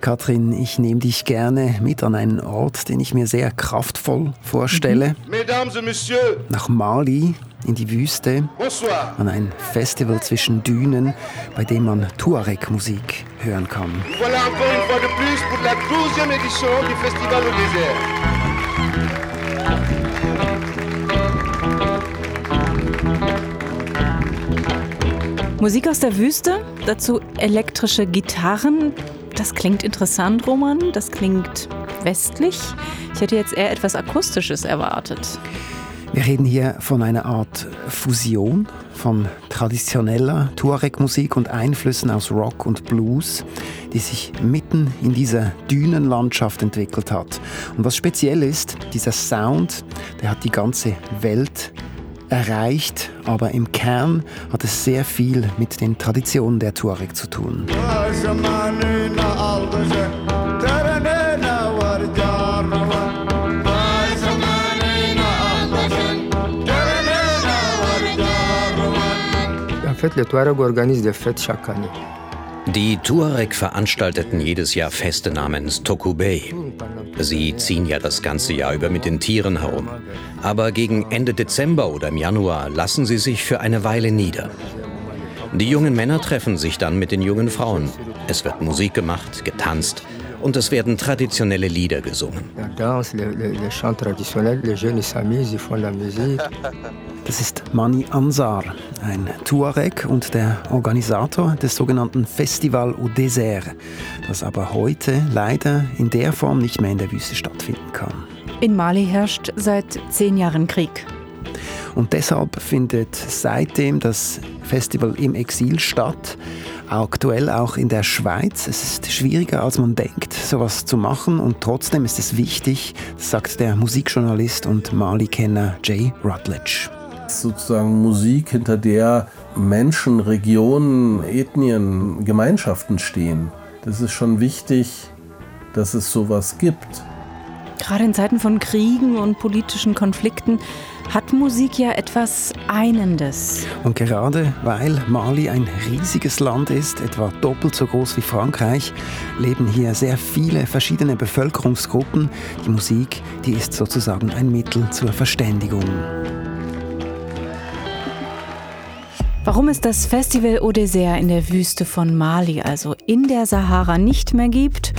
Katrin, ich nehme dich gerne mit an einen Ort, den ich mir sehr kraftvoll vorstelle. Nach Mali, in die Wüste, an ein Festival zwischen Dünen, bei dem man Tuareg-Musik hören kann. Voilà encore une fois de plus pour la 12e édition du Festival au désert. Musik aus der Wüste, dazu elektrische Gitarren. Das klingt interessant, Roman. Das klingt westlich. Ich hätte jetzt eher etwas Akustisches erwartet. Wir reden hier von einer Art Fusion von traditioneller Tuareg-Musik und Einflüssen aus Rock und Blues, die sich mitten in dieser Dünenlandschaft entwickelt hat. Und was speziell ist, dieser Sound, der hat die ganze Welt erreicht, aber im Kern hat es sehr viel mit den Traditionen der Tuareg zu tun. Die Tuareg veranstalteten jedes Jahr Feste namens Tokubei. Sie ziehen ja das ganze Jahr über mit den Tieren herum. Aber gegen Ende Dezember oder im Januar lassen sie sich für eine Weile nieder. Die jungen Männer treffen sich dann mit den jungen Frauen. Es wird Musik gemacht, getanzt und es werden traditionelle Lieder gesungen. Das ist Mani Ansar, ein Tuareg und der Organisator des sogenannten Festival au Désert, das aber heute leider in der Form nicht mehr in der Wüste stattfinden kann. In Mali herrscht seit zehn Jahren Krieg. Und deshalb findet seitdem das Festival im Exil statt, aktuell auch in der Schweiz. Es ist schwieriger, als man denkt, sowas zu machen und trotzdem ist es wichtig, sagt der Musikjournalist und Mali-Kenner Jay Rutledge. Sozusagen Musik, hinter der Menschen, Regionen, Ethnien, Gemeinschaften stehen. Das ist schon wichtig, dass es sowas gibt. Gerade in Zeiten von Kriegen und politischen Konflikten hat Musik ja etwas Einendes. Und gerade weil Mali ein riesiges Land ist, etwa doppelt so groß wie Frankreich, leben hier sehr viele verschiedene Bevölkerungsgruppen. Die Musik, die ist sozusagen ein Mittel zur Verständigung. Warum es das Festival Au Désert in der Wüste von Mali, also in der Sahara, nicht mehr gibt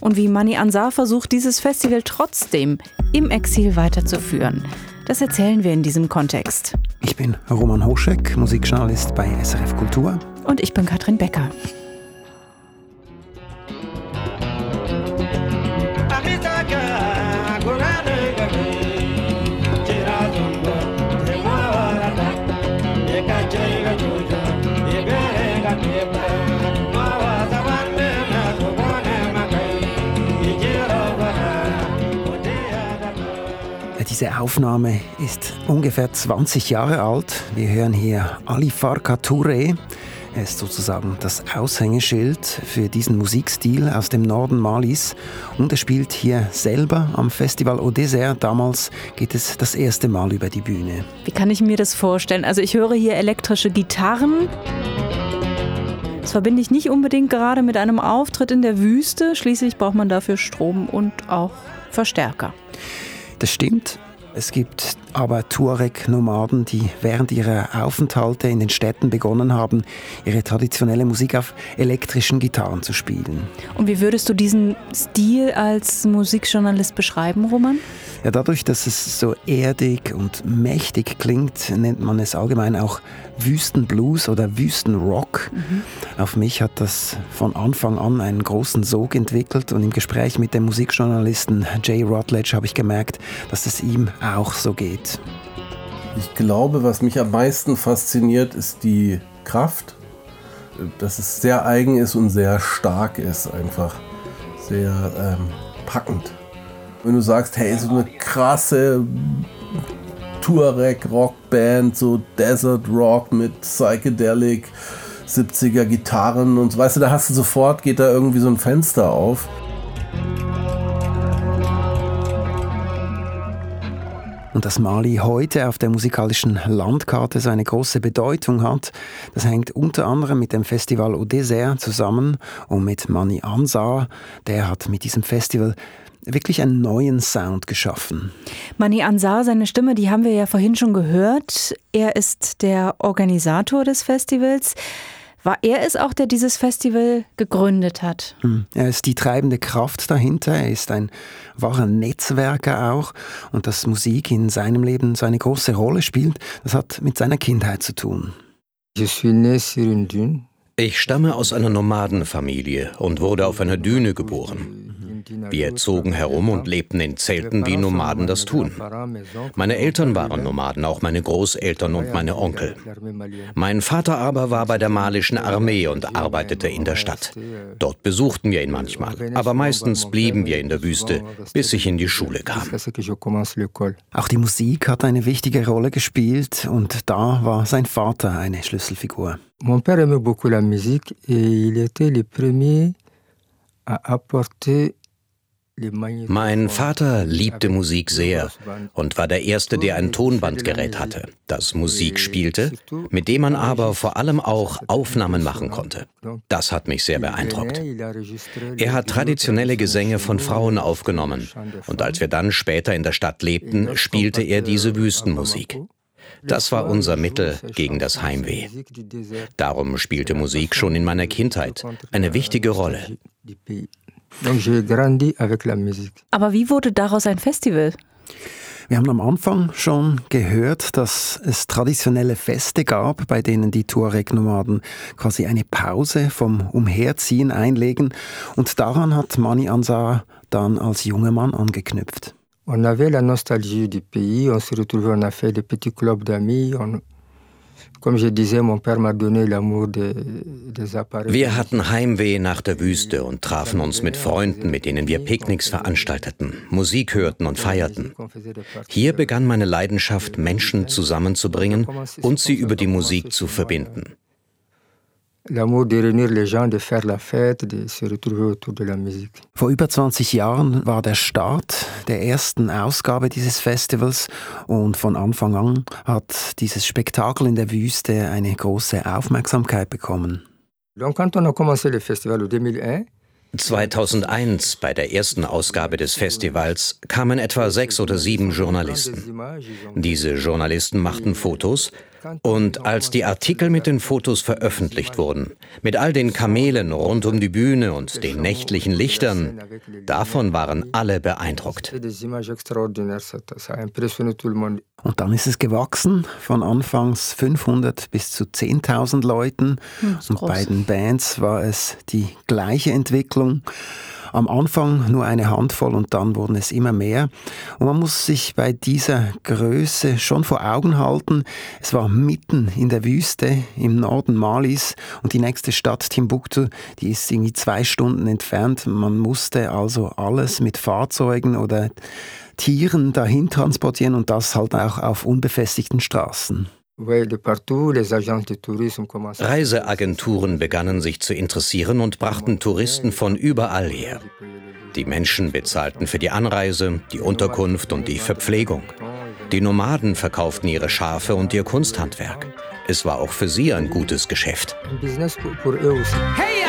und wie Mani Ansar versucht, dieses Festival trotzdem im Exil weiterzuführen. Das erzählen wir in diesem Kontext. Ich bin Roman Hoschek, Musikjournalist bei SRF Kultur. Und ich bin Katrin Becker. Diese Aufnahme ist ungefähr 20 Jahre alt. Wir hören hier Ali Farka Touré. Er ist sozusagen das Aushängeschild für diesen Musikstil aus dem Norden Malis. Und er spielt hier selber am Festival Au Désert. Damals geht es das erste Mal über die Bühne. Wie kann ich mir das vorstellen? Also ich höre hier elektrische Gitarren. Das verbinde ich nicht unbedingt gerade mit einem Auftritt in der Wüste. Schließlich braucht man dafür Strom und auch Verstärker. Das stimmt. Es gibt aber Tuareg-Nomaden, die während ihrer Aufenthalte in den Städten begonnen haben, ihre traditionelle Musik auf elektrischen Gitarren zu spielen. Und wie würdest du diesen Stil als Musikjournalist beschreiben, Roman? Ja, dadurch, dass es so erdig und mächtig klingt, nennt man es allgemein auch Wüstenblues oder Wüstenrock. Mhm. Auf mich hat das von Anfang an einen großen Sog entwickelt und im Gespräch mit dem Musikjournalisten Jay Rutledge habe ich gemerkt, dass es ihm auch so geht. Ich glaube, was mich am meisten fasziniert, ist die Kraft, dass es sehr eigen ist und sehr stark ist, einfach sehr ähm, packend. Wenn du sagst, hey, so eine krasse Tuareg-Rockband, so Desert Rock mit Psychedelic, 70er Gitarren und weißt du, da hast du sofort, geht da irgendwie so ein Fenster auf. Und dass Mali heute auf der musikalischen Landkarte so eine große Bedeutung hat, das hängt unter anderem mit dem Festival Au Désert zusammen und mit Mani Ansar. Der hat mit diesem Festival wirklich einen neuen Sound geschaffen. Mani Ansar, seine Stimme, die haben wir ja vorhin schon gehört. Er ist der Organisator des Festivals. War er es auch, der dieses Festival gegründet hat? Hm. Er ist die treibende Kraft dahinter. Er ist ein wahrer Netzwerker auch. Und dass Musik in seinem Leben so eine große Rolle spielt, das hat mit seiner Kindheit zu tun. Ich stamme aus einer Nomadenfamilie und wurde auf einer Düne geboren. Wir zogen herum und lebten in Zelten, wie Nomaden das tun. Meine Eltern waren Nomaden, auch meine Großeltern und meine Onkel. Mein Vater aber war bei der malischen Armee und arbeitete in der Stadt. Dort besuchten wir ihn manchmal, aber meistens blieben wir in der Wüste, bis ich in die Schule kam. Auch die Musik hat eine wichtige Rolle gespielt und da war sein Vater eine Schlüsselfigur. Mon père aimait beaucoup la musique et il était le premier à apporter mein Vater liebte Musik sehr und war der Erste, der ein Tonbandgerät hatte, das Musik spielte, mit dem man aber vor allem auch Aufnahmen machen konnte. Das hat mich sehr beeindruckt. Er hat traditionelle Gesänge von Frauen aufgenommen und als wir dann später in der Stadt lebten, spielte er diese Wüstenmusik. Das war unser Mittel gegen das Heimweh. Darum spielte Musik schon in meiner Kindheit eine wichtige Rolle. Donc j'ai grandi avec la musique. Aber wie wurde daraus ein Festival? Wir haben am Anfang schon gehört, dass es traditionelle Feste gab, bei denen die Tuareg-Nomaden quasi eine Pause vom Umherziehen einlegen. Und daran hat Mani Ansar dann als junger Mann angeknüpft. On avait la nostalgie du pays, on se retrouvait, on a fait des petits clubs d'amis, on, wir hatten Heimweh nach der Wüste und trafen uns mit Freunden, mit denen wir Picknicks veranstalteten, Musik hörten und feierten. Hier begann meine Leidenschaft, Menschen zusammenzubringen und sie über die Musik zu verbinden l'amour de réunir les gens, de faire la fête, de se retrouver autour de la musique. Vor über 20 Jahren war der Start der ersten Ausgabe dieses Festivals und von Anfang an hat dieses Spektakel in der Wüste eine große Aufmerksamkeit bekommen. Donc quand on a commencé le festival en 2001, 2001, bei der ersten Ausgabe des Festivals, kamen etwa sechs oder sieben Journalisten. Diese Journalisten machten Fotos und als die Artikel mit den Fotos veröffentlicht wurden, mit all den Kamelen rund um die Bühne und den nächtlichen Lichtern, davon waren alle beeindruckt. Und dann ist es gewachsen, von anfangs 500 bis zu 10.000 Leuten. Hm, und bei den Bands war es die gleiche Entwicklung. Am Anfang nur eine Handvoll und dann wurden es immer mehr. Und man muss sich bei dieser Größe schon vor Augen halten, es war mitten in der Wüste im Norden Malis und die nächste Stadt Timbuktu, die ist irgendwie zwei Stunden entfernt. Man musste also alles mit Fahrzeugen oder Tieren dahin transportieren und das halt auch auf unbefestigten Straßen. Reiseagenturen begannen sich zu interessieren und brachten Touristen von überall her. Die Menschen bezahlten für die Anreise, die Unterkunft und die Verpflegung. Die Nomaden verkauften ihre Schafe und ihr Kunsthandwerk. Es war auch für sie ein gutes Geschäft. Hey,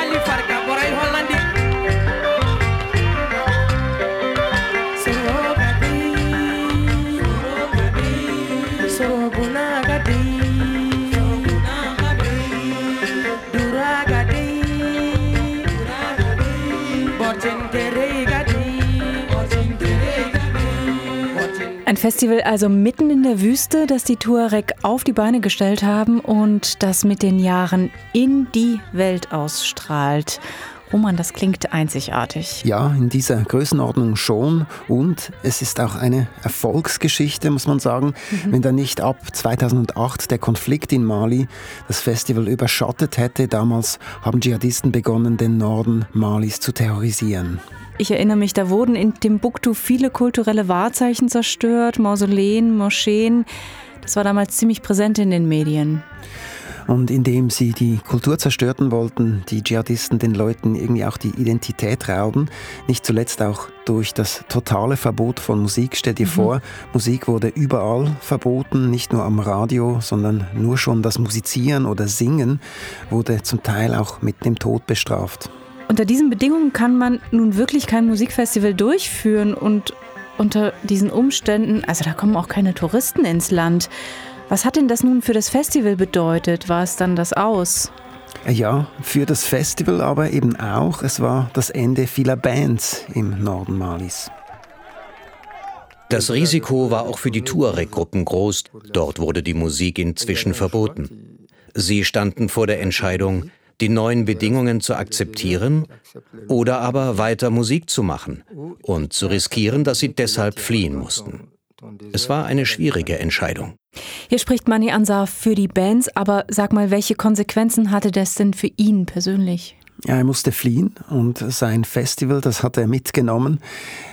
Festival also mitten in der Wüste, das die Tuareg auf die Beine gestellt haben und das mit den Jahren in die Welt ausstrahlt. Roman, das klingt einzigartig. Ja, in dieser Größenordnung schon. Und es ist auch eine Erfolgsgeschichte, muss man sagen. Mhm. Wenn da nicht ab 2008 der Konflikt in Mali das Festival überschattet hätte, damals haben Dschihadisten begonnen, den Norden Malis zu terrorisieren. Ich erinnere mich, da wurden in Timbuktu viele kulturelle Wahrzeichen zerstört, Mausoleen, Moscheen. Das war damals ziemlich präsent in den Medien. Und indem sie die Kultur zerstören wollten, die Dschihadisten den Leuten irgendwie auch die Identität rauben, nicht zuletzt auch durch das totale Verbot von Musik. Stell dir mhm. vor, Musik wurde überall verboten, nicht nur am Radio, sondern nur schon das Musizieren oder Singen wurde zum Teil auch mit dem Tod bestraft. Unter diesen Bedingungen kann man nun wirklich kein Musikfestival durchführen und unter diesen Umständen, also da kommen auch keine Touristen ins Land. Was hat denn das nun für das Festival bedeutet? War es dann das Aus? Ja, für das Festival aber eben auch. Es war das Ende vieler Bands im Norden Malis. Das Risiko war auch für die Tuareg-Gruppen groß. Dort wurde die Musik inzwischen verboten. Sie standen vor der Entscheidung, die neuen Bedingungen zu akzeptieren oder aber weiter Musik zu machen und zu riskieren, dass sie deshalb fliehen mussten. Es war eine schwierige Entscheidung. Hier spricht Mani Ansar für die Bands, aber sag mal, welche Konsequenzen hatte das denn für ihn persönlich? Ja, er musste fliehen und sein Festival, das hat er mitgenommen.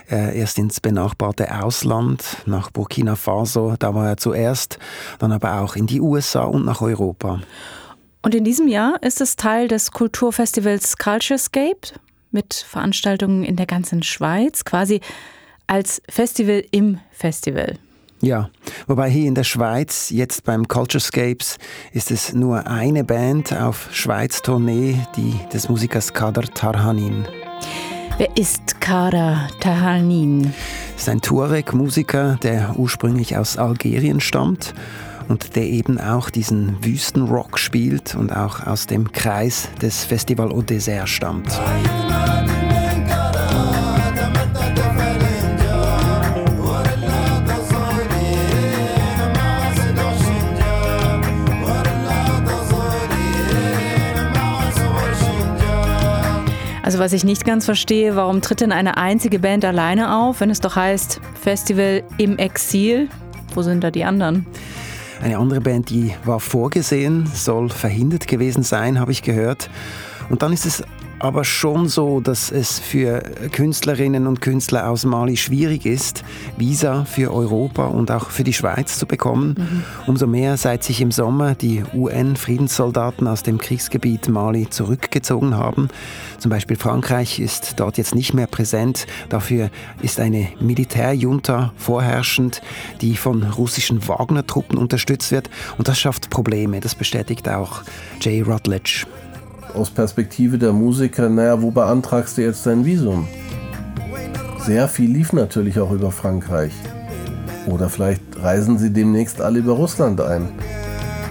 erst ins benachbarte Ausland, nach Burkina Faso, da war er zuerst, dann aber auch in die USA und nach Europa. Und in diesem Jahr ist es Teil des Kulturfestivals Culturescape mit Veranstaltungen in der ganzen Schweiz, quasi als Festival im Festival. Ja, wobei hier in der Schweiz, jetzt beim Culturescapes, ist es nur eine Band auf Schweiz-Tournee, die des Musikers Kader Tarhanin. Wer ist Kader Tarhanin? Ist ein Tuareg-Musiker, der ursprünglich aus Algerien stammt und der eben auch diesen Wüstenrock spielt und auch aus dem Kreis des Festival au Désert stammt. Also was ich nicht ganz verstehe, warum tritt denn eine einzige Band alleine auf, wenn es doch heißt Festival im Exil? Wo sind da die anderen? Eine andere Band, die war vorgesehen, soll verhindert gewesen sein, habe ich gehört. Und dann ist es aber schon so, dass es für Künstlerinnen und Künstler aus Mali schwierig ist, Visa für Europa und auch für die Schweiz zu bekommen. Mhm. Umso mehr, seit sich im Sommer die UN-Friedenssoldaten aus dem Kriegsgebiet Mali zurückgezogen haben. Zum Beispiel Frankreich ist dort jetzt nicht mehr präsent. Dafür ist eine Militärjunta vorherrschend, die von russischen Wagner-Truppen unterstützt wird. Und das schafft Probleme. Das bestätigt auch Jay Rutledge aus Perspektive der Musiker, naja, wo beantragst du jetzt dein Visum? Sehr viel lief natürlich auch über Frankreich. Oder vielleicht reisen sie demnächst alle über Russland ein.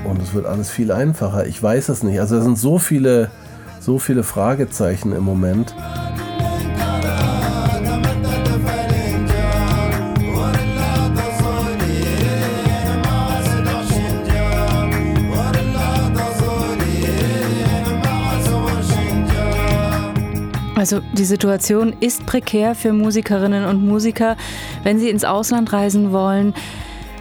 Und es wird alles viel einfacher. Ich weiß es nicht. Also es sind so viele, so viele Fragezeichen im Moment. Also die Situation ist prekär für Musikerinnen und Musiker, wenn sie ins Ausland reisen wollen.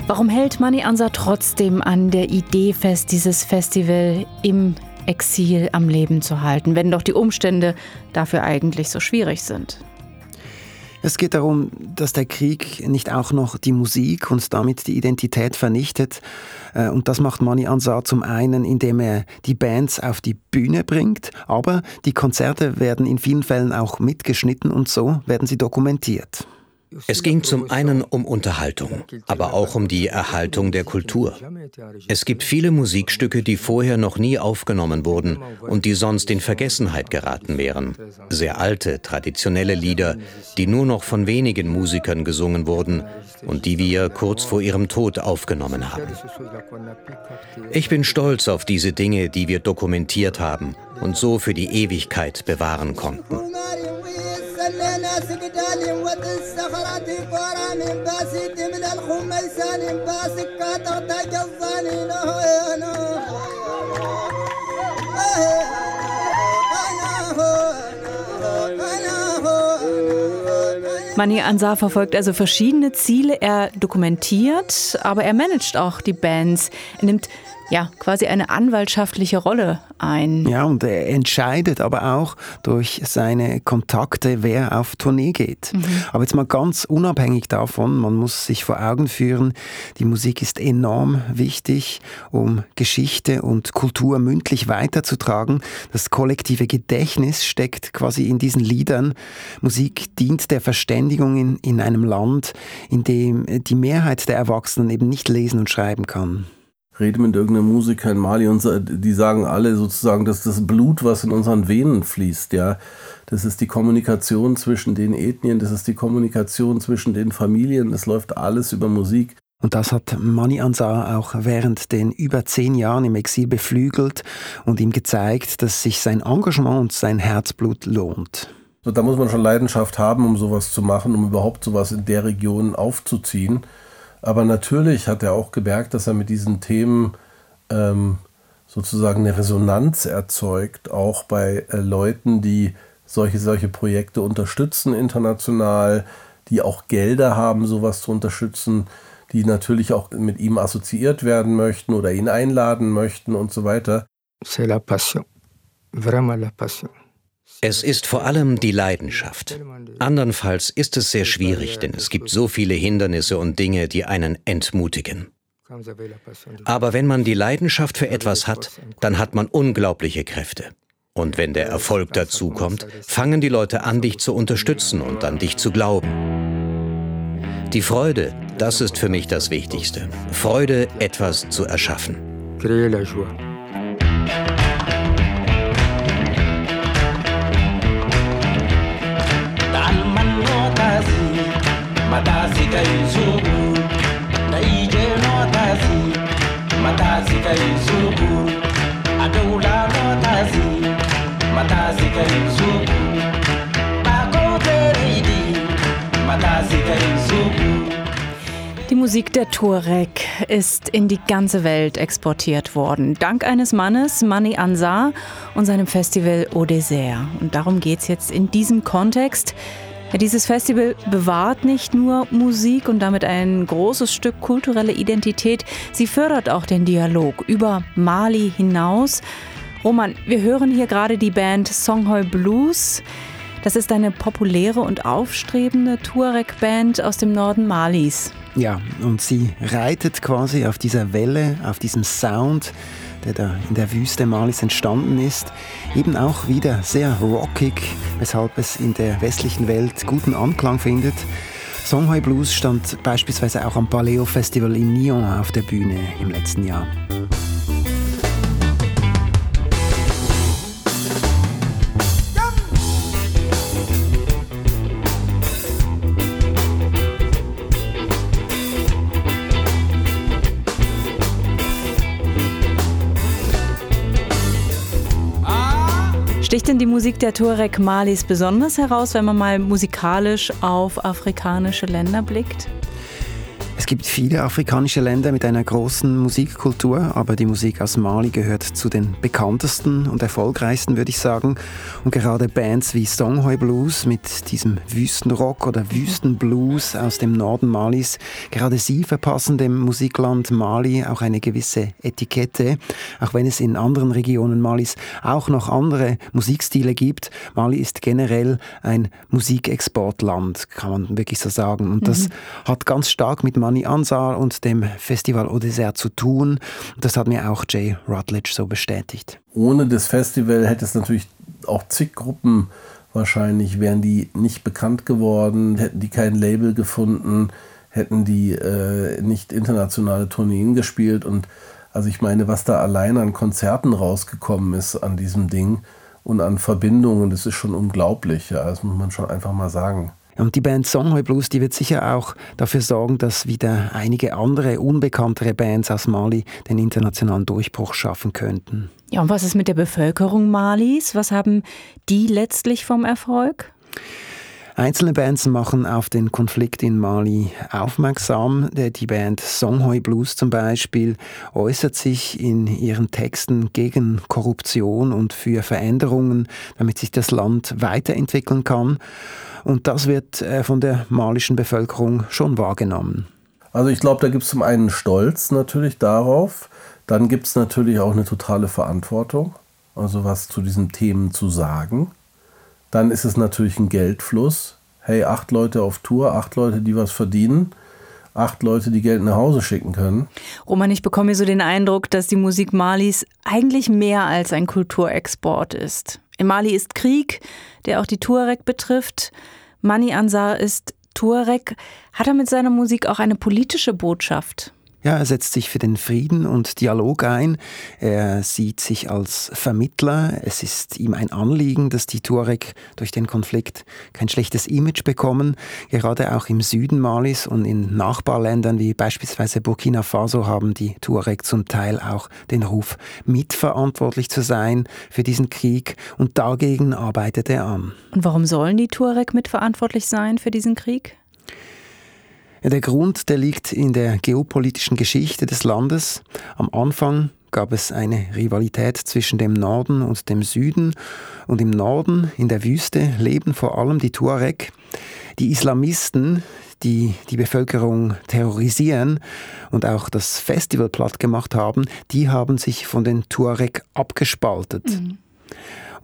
Warum hält Mani Ansa trotzdem an der Idee fest, dieses Festival im Exil am Leben zu halten, wenn doch die Umstände dafür eigentlich so schwierig sind? Es geht darum, dass der Krieg nicht auch noch die Musik und damit die Identität vernichtet. Äh, und das macht Mani Ansar zum einen, indem er die Bands auf die Bühne bringt, aber die Konzerte werden in vielen Fällen auch mitgeschnitten und so werden sie dokumentiert. Es ging zum einen um Unterhaltung, aber auch um die Erhaltung der Kultur. Es gibt viele Musikstücke, die vorher noch nie aufgenommen wurden und die sonst in Vergessenheit geraten wären. Sehr alte, traditionelle Lieder, die nur noch von wenigen Musikern gesungen wurden und die wir kurz vor ihrem Tod aufgenommen haben. Ich bin stolz auf diese Dinge, die wir dokumentiert haben und so für die Ewigkeit bewahren konnten. خلينا سقدالي وتسخرات كورا من باسيد من الخميسان باسك كاتر تجزاني نهينا Mani Ansar verfolgt also verschiedene Ziele. Er dokumentiert, aber er managt auch die Bands. Er nimmt ja, quasi eine anwaltschaftliche Rolle ein. Ja, und er entscheidet aber auch durch seine Kontakte, wer auf Tournee geht. Mhm. Aber jetzt mal ganz unabhängig davon, man muss sich vor Augen führen, die Musik ist enorm wichtig, um Geschichte und Kultur mündlich weiterzutragen. Das kollektive Gedächtnis steckt quasi in diesen Liedern. Musik dient der Verständigung in, in einem Land, in dem die Mehrheit der Erwachsenen eben nicht lesen und schreiben kann rede mit irgendeinem Musiker in Mali und die sagen alle sozusagen, dass das Blut, was in unseren Venen fließt, ja, das ist die Kommunikation zwischen den Ethnien, das ist die Kommunikation zwischen den Familien, das läuft alles über Musik. Und das hat Mani Ansar auch während den über zehn Jahren im Exil beflügelt und ihm gezeigt, dass sich sein Engagement und sein Herzblut lohnt. da muss man schon Leidenschaft haben, um sowas zu machen, um überhaupt sowas in der Region aufzuziehen. Aber natürlich hat er auch gemerkt, dass er mit diesen Themen ähm, sozusagen eine Resonanz erzeugt, auch bei äh, Leuten, die solche, solche Projekte unterstützen international, die auch Gelder haben, sowas zu unterstützen, die natürlich auch mit ihm assoziiert werden möchten oder ihn einladen möchten und so weiter. C'est la passion. Vraiment la passion. Es ist vor allem die Leidenschaft. Andernfalls ist es sehr schwierig, denn es gibt so viele Hindernisse und Dinge, die einen entmutigen. Aber wenn man die Leidenschaft für etwas hat, dann hat man unglaubliche Kräfte. Und wenn der Erfolg dazu kommt, fangen die Leute an, dich zu unterstützen und an dich zu glauben. Die Freude, das ist für mich das Wichtigste. Freude, etwas zu erschaffen. Créer la joie. Matasika izuku adoula notasi matasika izuku bakotereidi matasika izuku Die Musik der Tuareg ist in die ganze Welt exportiert worden. Dank eines Mannes, Mani Ansar, und seinem Festival Au Désert. Und darum geht es jetzt in diesem Kontext. Dieses Festival bewahrt nicht nur Musik und damit ein großes Stück kulturelle Identität, sie fördert auch den Dialog über Mali hinaus. Roman, wir hören hier gerade die Band Songhoi Blues. Das ist eine populäre und aufstrebende Tuareg-Band aus dem Norden Malis. Ja, und sie reitet quasi auf dieser Welle, auf diesem Sound der da in der Wüste Malis entstanden ist, eben auch wieder sehr rockig, weshalb es in der westlichen Welt guten Anklang findet. Songhai Blues stand beispielsweise auch am Paleo Festival in Nyon auf der Bühne im letzten Jahr. Sticht denn die Musik der Tuareg Malis besonders heraus, wenn man mal musikalisch auf afrikanische Länder blickt? Es gibt viele afrikanische Länder mit einer großen Musikkultur, aber die Musik aus Mali gehört zu den bekanntesten und erfolgreichsten, würde ich sagen. Und gerade Bands wie Songhoi Blues mit diesem Wüstenrock oder Wüstenblues aus dem Norden Malis, gerade sie verpassen dem Musikland Mali auch eine gewisse Etikette, auch wenn es in anderen Regionen Malis auch noch andere Musikstile gibt. Mali ist generell ein Musikexportland, kann man wirklich so sagen. Und das mhm. hat ganz stark mit Mani Giovanni Ansar und dem Festival Au Dessert zu tun. Das hat mir auch Jay Rutledge so bestätigt. Ohne das Festival hätte es natürlich auch zig Gruppen wahrscheinlich, wären die nicht bekannt geworden, hätten die kein Label gefunden, hätten die äh, nicht internationale Tourneen gespielt. Und also ich meine, was da allein an Konzerten rausgekommen ist an diesem Ding und an Verbindungen, das ist schon unglaublich. Ja, das muss man schon einfach mal sagen. Und die Band Songhoi Blues, die wird sicher auch dafür sorgen, dass wieder einige andere, unbekanntere Bands aus Mali den internationalen Durchbruch schaffen könnten. Ja, und was ist mit der Bevölkerung Malis? Was haben die letztlich vom Erfolg? Einzelne Bands machen auf den Konflikt in Mali aufmerksam. Die Band Songhoi Blues zum Beispiel äußert sich in ihren Texten gegen Korruption und für Veränderungen, damit sich das Land weiterentwickeln kann. Und das wird äh, von der malischen Bevölkerung schon wahrgenommen. Also ich glaube, da gibt es zum einen Stolz natürlich darauf, Dann gibt es natürlich auch eine totale Verantwortung, also was zu diesen Themen zu sagen. Dann ist es natürlich ein Geldfluss. Hey, acht Leute auf Tour, acht Leute, die was verdienen acht Leute, die Geld nach Hause schicken können. Roman, ich bekomme so den Eindruck, dass die Musik Malis eigentlich mehr als ein Kulturexport ist. In Mali ist Krieg, der auch die Tuareg betrifft. Mani Ansar ist Tuareg. Hat er mit seiner Musik auch eine politische Botschaft? Ja, er setzt sich für den Frieden und Dialog ein. Er sieht sich als Vermittler. Es ist ihm ein Anliegen, dass die Tuareg durch den Konflikt kein schlechtes Image bekommen. Gerade auch im Süden Malis und in Nachbarländern wie beispielsweise Burkina Faso haben die Tuareg zum Teil auch den Ruf, mitverantwortlich zu sein für diesen Krieg. Und dagegen arbeitet er an. Und warum sollen die Tuareg mitverantwortlich sein für diesen Krieg? Der Grund, der liegt in der geopolitischen Geschichte des Landes. Am Anfang gab es eine Rivalität zwischen dem Norden und dem Süden. Und im Norden, in der Wüste, leben vor allem die Tuareg. Die Islamisten, die die Bevölkerung terrorisieren und auch das Festival platt gemacht haben, die haben sich von den Tuareg abgespaltet. Mhm.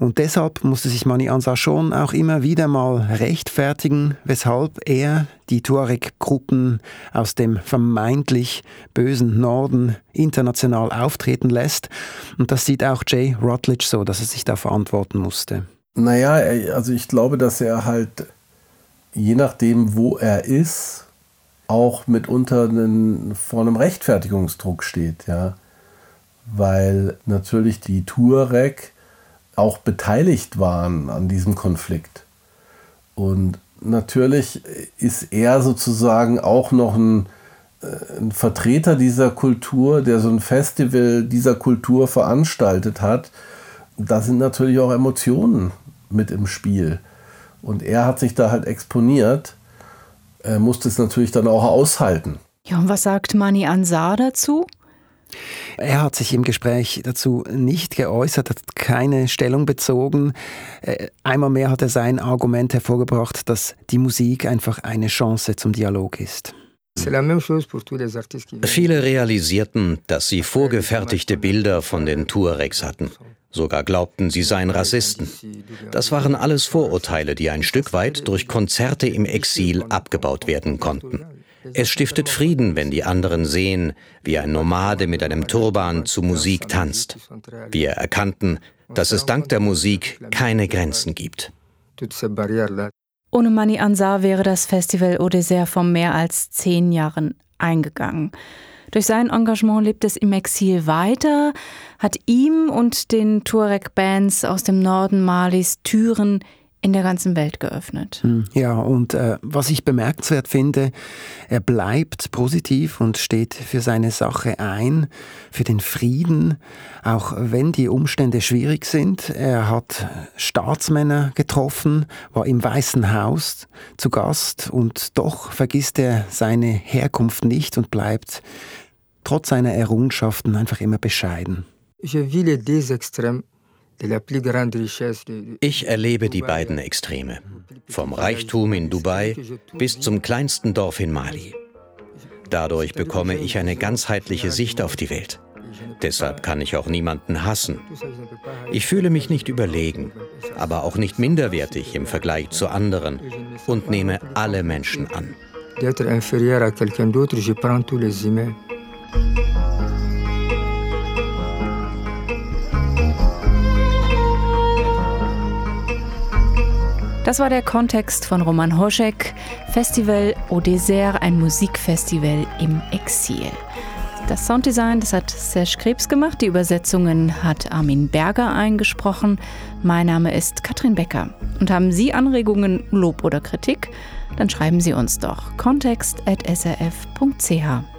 Und deshalb musste sich Mani Ansar schon auch immer wieder mal rechtfertigen, weshalb er die Tuareg-Gruppen aus dem vermeintlich bösen Norden international auftreten lässt. Und das sieht auch Jay Rutledge so, dass er sich da verantworten musste. Naja, also ich glaube, dass er halt, je nachdem, wo er ist, auch mitunter einen, vor einem Rechtfertigungsdruck steht, ja. Weil natürlich die Tuareg auch beteiligt waren an diesem Konflikt. Und natürlich ist er sozusagen auch noch ein, äh, ein, Vertreter dieser Kultur, der so ein Festival dieser Kultur veranstaltet hat. Da sind natürlich auch Emotionen mit im Spiel. Und er hat sich da halt exponiert. Er musste es natürlich dann auch aushalten. Ja, und was sagt Mani Ansar dazu? Er hat sich im Gespräch dazu nicht geäußert, hat keine Stellung bezogen. Äh, einmal mehr hat er sein Argument hervorgebracht, dass die Musik einfach eine Chance zum Dialog ist. Viele realisierten, dass sie vorgefertigte Bilder von den Tuaregs hatten. Sogar glaubten, sie seien Rassisten. Das waren alles Vorurteile, die ein Stück weit durch Konzerte im Exil abgebaut werden konnten. Es stiftet Frieden, wenn die anderen sehen, wie ein Nomade mit einem Turban zu Musik tanzt. Wir erkannten, dass es dank der Musik keine Grenzen gibt. Ohne Mani Ansar wäre das Festival désert vor mehr als zehn Jahren eingegangen. Durch sein Engagement lebt es im Exil weiter, hat ihm und den Tuareg-Bands aus dem Norden Malis Türen in der ganzen Welt geöffnet. Hm. Ja, und äh, was ich bemerkenswert finde, er bleibt positiv und steht für seine Sache ein, für den Frieden, auch wenn die Umstände schwierig sind. Er hat Staatsmänner getroffen, war im Weißen Haus zu Gast und doch vergisst er seine Herkunft nicht und bleibt trotz seiner Errungenschaften einfach immer bescheiden. Je vis les deux extrêmes ich erlebe die beiden Extreme, vom Reichtum in Dubai bis zum kleinsten Dorf in Mali. Dadurch bekomme ich eine ganzheitliche Sicht auf die Welt. Deshalb kann ich auch niemanden hassen. Ich fühle mich nicht überlegen, aber auch nicht minderwertig im Vergleich zu anderen und nehme alle Menschen an. Das war der Kontext von Roman Hoschek, Festival Au Désert, ein Musikfestival im Exil. Das Sounddesign, das hat Serge Krebs gemacht, die Übersetzungen hat Armin Berger eingesprochen. Mein Name ist Katrin Becker. Und haben Sie Anregungen, Lob oder Kritik? Dann schreiben Sie uns doch kontext.srf.ch.